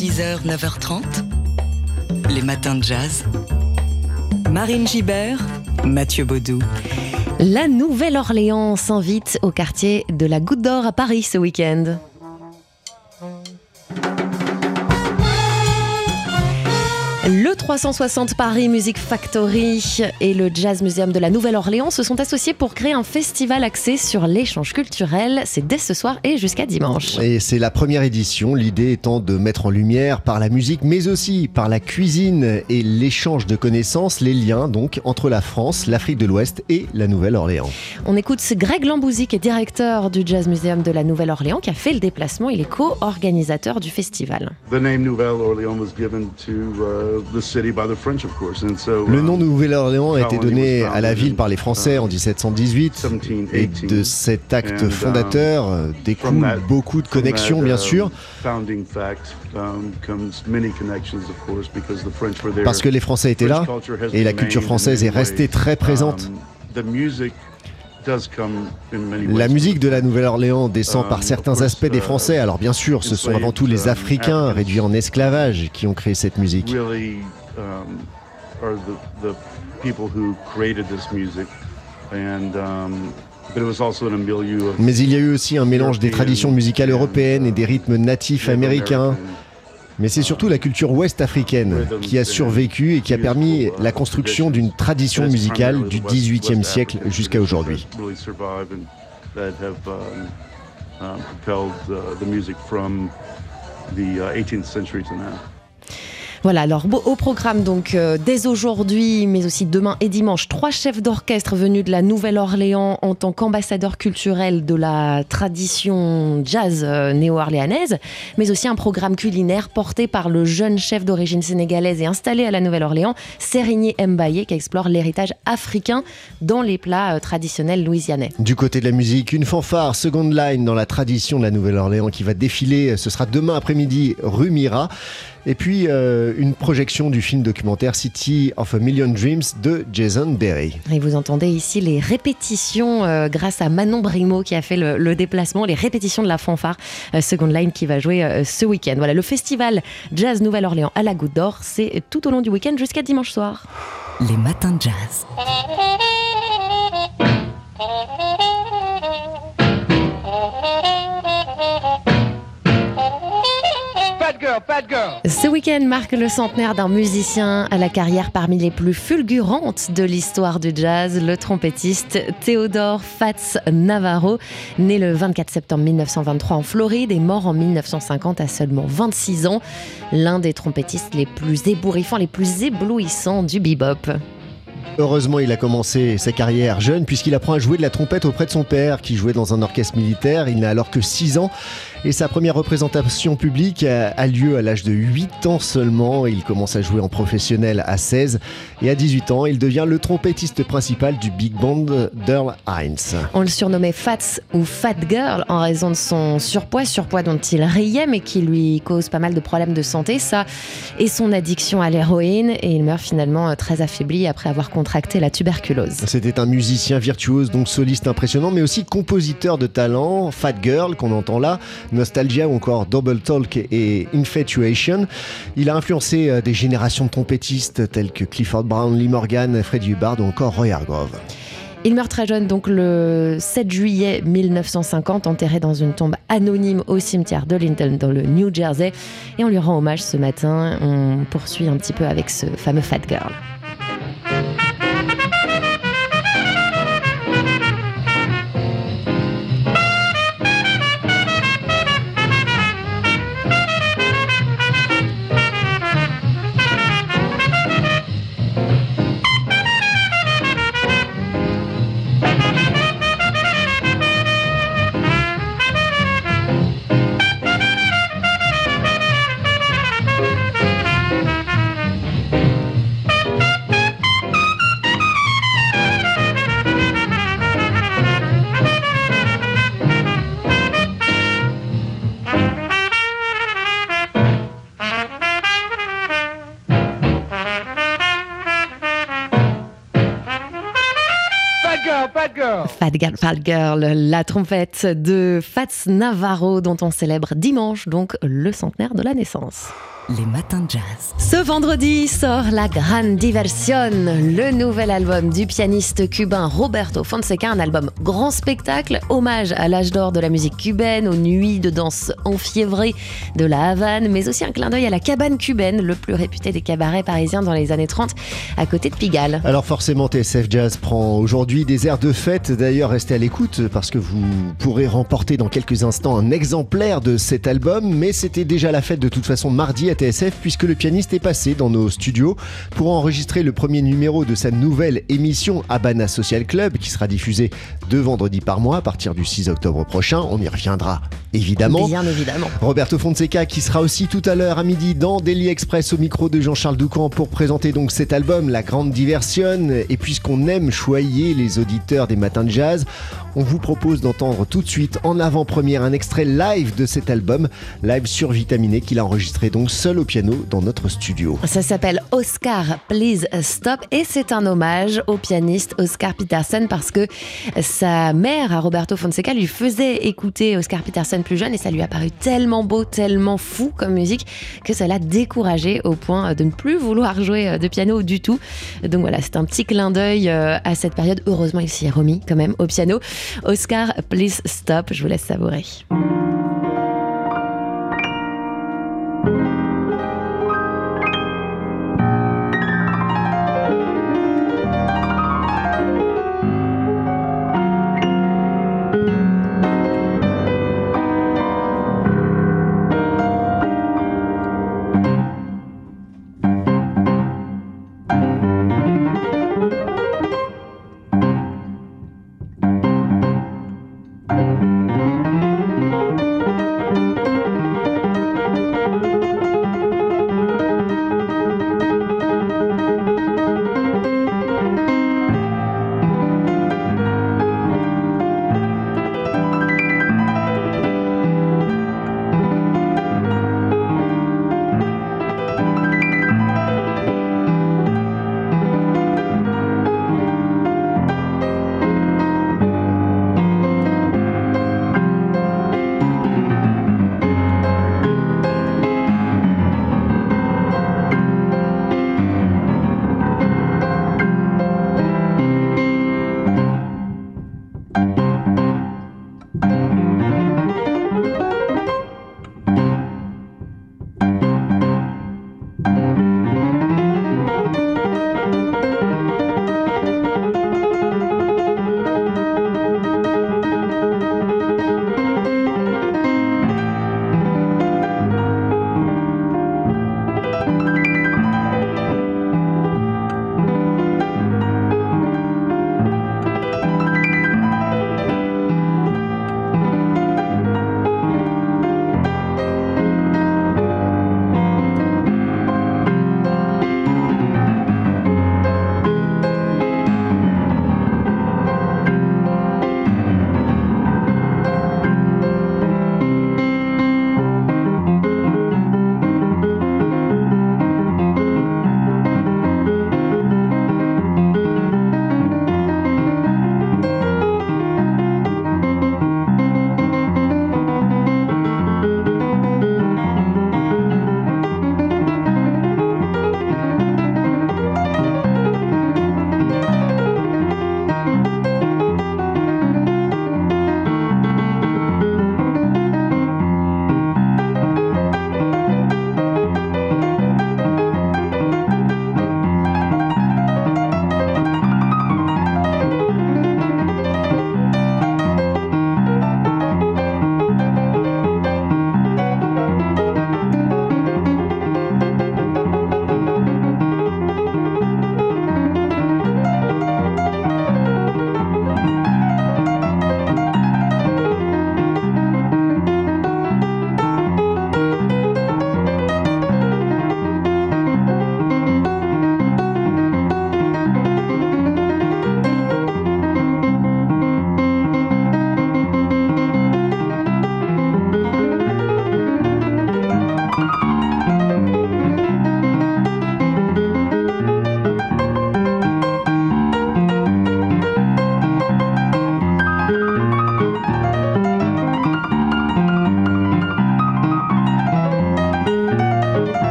6h, 9h30, les matins de jazz. Marine Gibert, Mathieu Baudou. La Nouvelle-Orléans s'invite au quartier de la Goutte d'Or à Paris ce week-end. Le 360 Paris Music Factory et le Jazz Museum de la Nouvelle-Orléans se sont associés pour créer un festival axé sur l'échange culturel. C'est dès ce soir et jusqu'à dimanche. Et c'est la première édition, l'idée étant de mettre en lumière par la musique, mais aussi par la cuisine et l'échange de connaissances, les liens donc entre la France, l'Afrique de l'Ouest et la Nouvelle-Orléans. On écoute Greg Lambouzy, qui est directeur du Jazz Museum de la Nouvelle-Orléans, qui a fait le déplacement. Il est co-organisateur du festival. The name Nouvelle-Orléans was given to uh, Le nom um, Nouvelle-Orléans a été donné à la ville par les Français en 1718 et de cet acte fondateur euh, découlent that- beaucoup de connexions bien um, sûr. um, parce que les Français étaient là et la culture française est restée très présente. La musique de la. Nouvelle-Orléans descend par Um, certains aspects des uh, Français. Alors bien sûr, ce sont avant tout les um, Africains réduits en esclavage qui ont créé cette musique. Mais il y a eu aussi un mélange des traditions musicales européennes et des rythmes natifs américains. Mais c'est surtout la culture ouest-africaine qui a survécu et qui a permis la construction d'une tradition musicale du XVIIIe siècle jusqu'à aujourd'hui. That really survive and that have propelled the music from the 18th century to now. Voilà, alors au programme donc euh, dès aujourd'hui, mais aussi demain et dimanche, trois chefs d'orchestre venus de la Nouvelle-Orléans en tant qu'ambassadeurs culturels de la tradition jazz euh, néo-orléanaise, mais aussi un programme culinaire porté par le jeune chef d'origine sénégalaise et installé à la Nouvelle-Orléans, Sérigné Mbaye, qui explore l'héritage africain dans les plats euh, traditionnels louisianais. Du côté de la musique, une fanfare Second Line dans la tradition de la Nouvelle-Orléans qui va défiler. Ce sera demain après-midi rue Mira. Et puis euh, une projection du film documentaire City of a Million Dreams de Jason Berry. Et vous entendez ici les répétitions euh, grâce à Manon Brimo qui a fait le, le déplacement, les répétitions de la fanfare euh, Second Line qui va jouer euh, ce week-end. Voilà, le festival Jazz Nouvelle-Orléans à la Goutte d'Or, c'est tout au long du week-end jusqu'à dimanche soir. Les matins de jazz. Ce week-end marque le centenaire d'un musicien à la carrière parmi les plus fulgurantes de l'histoire du jazz, le trompettiste Théodore Fats Navarro, né le 24 septembre 1923 en Floride et mort en 1950 à seulement 26 ans, l'un des trompettistes les plus ébouriffants, les plus éblouissants du bebop. Heureusement, il a commencé sa carrière jeune puisqu'il apprend à jouer de la trompette auprès de son père qui jouait dans un orchestre militaire. Il n'a alors que 6 ans et sa première représentation publique a, lieu à l'âge de 8 ans seulement. Il commence à jouer en professionnel à 16 et à 18 ans, il devient le trompettiste principal du big band d'Earl Hines. On le surnommait Fats ou Fat Girl en raison de son surpoids, surpoids dont il riait mais qui lui cause pas mal de problèmes de santé, ça, et son addiction à l'héroïne. Et il meurt finalement euh, très affaibli après avoir contracté la tuberculose. C'était un musicien virtuose, donc soliste impressionnant, mais aussi compositeur de talent. Fat Girl, qu'on entend là, Nostalgia ou encore Double Talk et Infatuation. Il a influencé euh, des générations de trompettistes tels que Clifford Brown, Lee Morgan, Freddie Hubbard ou encore Roy Hargrove. Il meurt très jeune, donc le 7 juillet 1950, enterré dans une tombe anonyme au cimetière de Linton dans le New Jersey. Et on lui rend hommage ce matin. On poursuit un petit peu avec ce fameux Fat Girl. Fat Girl, Fat Girl, la trompette de Fats Navarro dont on célèbre dimanche donc le centenaire de la naissance. Les matins de jazz. Ce vendredi sort La Gran Diversión, le nouvel album du pianiste cubain Roberto Fonseca, un album grand spectacle, hommage à l'âge d'or de la musique cubaine, aux nuits de danse enfiévrées de la Havane, mais aussi un clin d'œil à la cabane cubaine, le plus réputé des cabarets parisiens dans les années 30, à côté de Pigalle. Alors forcément, TSF Jazz prend aujourd'hui des airs de fête. D'ailleurs, restez à l'écoute parce que vous pourrez remporter dans quelques instants un exemplaire de cet album. Mais c'était déjà la fête de toute façon mardi à TSF puisque le pianiste est passé dans nos studios pour enregistrer le premier numéro de sa nouvelle émission Habana Social Club qui sera diffusée deux vendredis par mois à partir du 6 octobre prochain. On y reviendra évidemment. Bien évidemment. Roberto Fonseca qui sera aussi tout à l'heure à midi dans Daily Express au micro de Jean-Charles Doucan pour présenter donc cet album La Grande Diversion et puisqu'on aime choyer les auditeurs des matins de jazz, on vous propose d'entendre tout de suite en avant-première un extrait live de cet album, live sur Vitaminé qu'il a enregistré donc seul au piano dans notre studio. Ça s'appelle Oscar Please Stop et c'est un hommage au pianiste Oscar Peterson parce que sa mère, Roberto Fonseca, lui faisait écouter Oscar Peterson plus jeune et ça lui a paru tellement beau, tellement fou comme musique que ça l'a découragé au point de ne plus vouloir jouer de piano du tout. Donc voilà, c'est un petit clin d'œil à cette période. Heureusement, il s'y est remis quand même au piano. Oscar, please stop, je vous laisse savourer.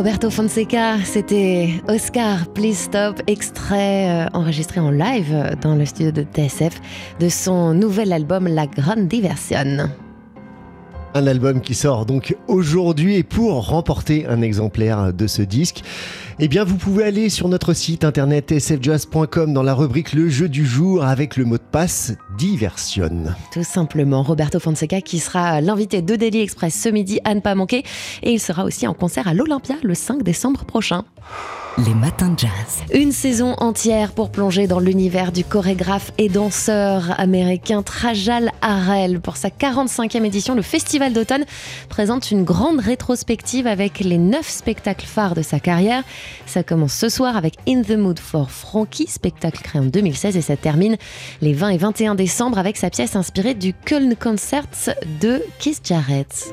Roberto Fonseca, c'était Oscar Please Stop, extrait euh, enregistré en live dans le studio de TSF de son nouvel album La Grande Diversion. Un album qui sort donc aujourd'hui et pour remporter un exemplaire de ce disque, eh bien vous pouvez aller sur notre site internet sfjazz.com dans la rubrique Le jeu du jour avec le mot de passe Diversion. Tout simplement, Roberto Fonseca qui sera l'invité de Daily Express ce midi à ne pas manquer et il sera aussi en concert à l'Olympia le 5 décembre prochain. Les matins de jazz. Une saison entière pour plonger dans l'univers du chorégraphe et danseur américain Trajal Harrell. Pour sa 45e édition, le Festival d'automne présente une grande rétrospective avec les neuf spectacles phares de sa carrière. Ça commence ce soir avec In the Mood for Frankie, spectacle créé en 2016, et ça termine les 20 et 21 décembre avec sa pièce inspirée du Köln Concert de Keith Jarrett.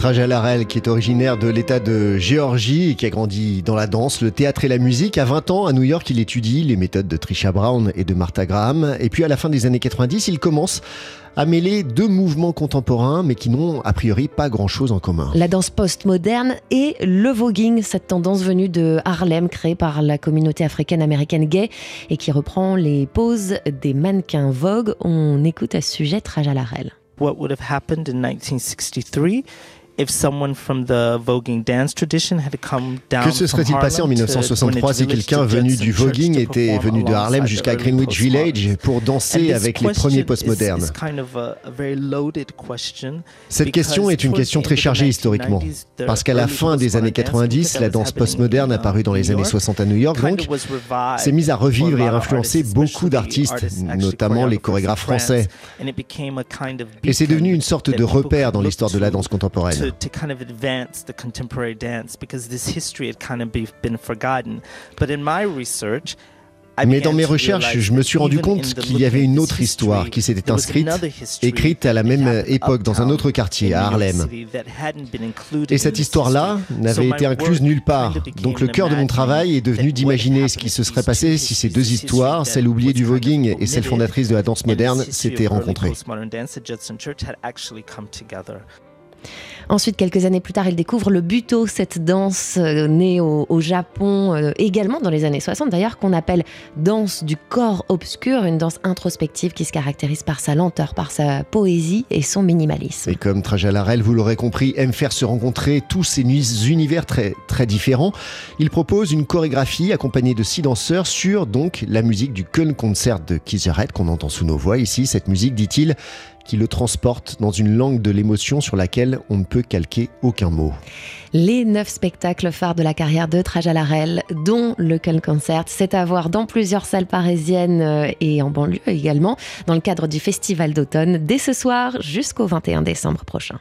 Trajal Harel, qui est originaire de l'État de Géorgie et qui a grandi dans la danse, le théâtre et la musique. À 20 ans, à New York, il étudie les méthodes de Trisha Brown et de Martha Graham. Et puis à la fin des années 90, il commence à mêler deux mouvements contemporains, mais qui n'ont a priori pas grand-chose en commun. La danse post-moderne et le voguing, cette tendance venue de Harlem, créée par la communauté africaine-américaine gay et qui reprend les poses des mannequins Vogue. On écoute à ce sujet Trajal Harel. What would have happened in 1963 que se serait-il passé en 1963 si quelqu'un venu du voguing était venu de Harlem jusqu'à Greenwich Village pour danser avec les premiers postmodernes Cette question est une question très chargée historiquement, parce qu'à la fin des années 90, la danse postmoderne apparue dans les années 60 à New York, donc, s'est mise à revivre et à influencer beaucoup d'artistes, notamment les chorégraphes français. Et c'est devenu une sorte de repère dans l'histoire de la danse contemporaine. To, to kind of advance the contemporary dance because this history had kind of be, been forgotten. But in my research, Mais dans mes recherches, je me suis rendu compte qu'il y avait une autre histoire qui s'était inscrite, écrite à la même époque dans un autre quartier, à Harlem. Et cette histoire-là n'avait été incluse nulle part. Donc le cœur de mon travail est devenu d'imaginer ce qui se serait passé si ces deux histoires, celle oubliée du voguing et celle fondatrice de la danse moderne, s'étaient rencontrées. Ensuite, quelques années plus tard, il découvre le buto, cette danse euh, née au, Japon, euh, également dans les années 60 d'ailleurs, qu'on appelle danse du corps obscur, une danse introspective qui se caractérise par sa lenteur, par sa poésie et son minimalisme. Et comme Trajalarel, vous l'aurez compris, aime faire se rencontrer tous ces univers très, différents, il propose une chorégraphie accompagnée de six danseurs sur donc la musique du Köln Concert de Kizeret qu'on entend sous nos voix ici. Cette musique, dit-il, qui le transporte dans une langue de l'émotion sur laquelle on ne peut calquer aucun mot. Les neuf spectacles phares de la carrière de Trajalarel, dont le Concert, c'est à voir dans plusieurs salles parisiennes euh, et en banlieue également, dans le cadre du Festival d'automne, dès ce soir jusqu'au 21 décembre prochain.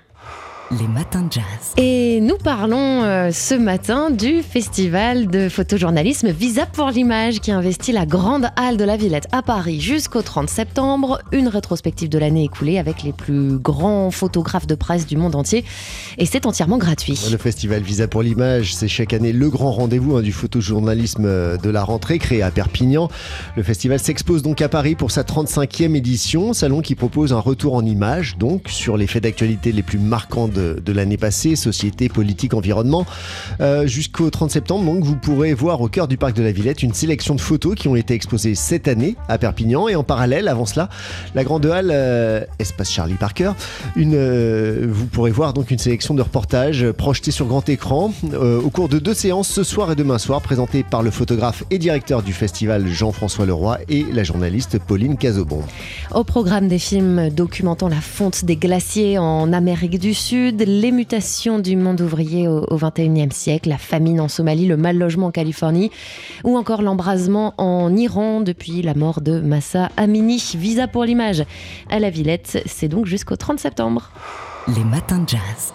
Les matins de jazz. Et nous parlons euh, ce matin du festival de photojournalisme Visa pour l'image qui investit la grande halle de la Villette à Paris jusqu'au 30 septembre. Une rétrospective de l'année écoulée avec les plus grands photographes de presse du monde entier. Et c'est entièrement gratuit. Le festival Visa pour l'image, c'est chaque année le grand rendez-vous hein, du photojournalisme euh, de la rentrée créé à Perpignan. Le festival s'expose donc à Paris pour sa 35e édition, salon qui propose un retour en images donc sur les faits d'actualité les plus marquants de de, l'année passée, société, politique, environnement. Euh, jusqu'au 30 septembre, donc, vous pourrez voir au cœur du parc de la Villette une sélection de photos qui ont été exposées cette année à Perpignan. Et en parallèle, avant cela, la grande halle euh, Espace Charlie Parker. Une, euh, vous pourrez voir donc une sélection de reportages projetés sur grand écran au cours de deux séances ce soir et demain soir, présentées par le photographe et directeur du festival Jean-François Leroy et la journaliste Pauline Cazobon. Au programme des films documentant la fonte des glaciers en Amérique du Les mutations du monde ouvrier au, XXIe siècle, la famine en Somalie, le mal logement en Californie ou encore l'embrasement en Iran depuis la mort de Massa Amini. Visa pour l'image à la Villette, c'est donc jusqu'au 30 septembre. Les matins de jazz.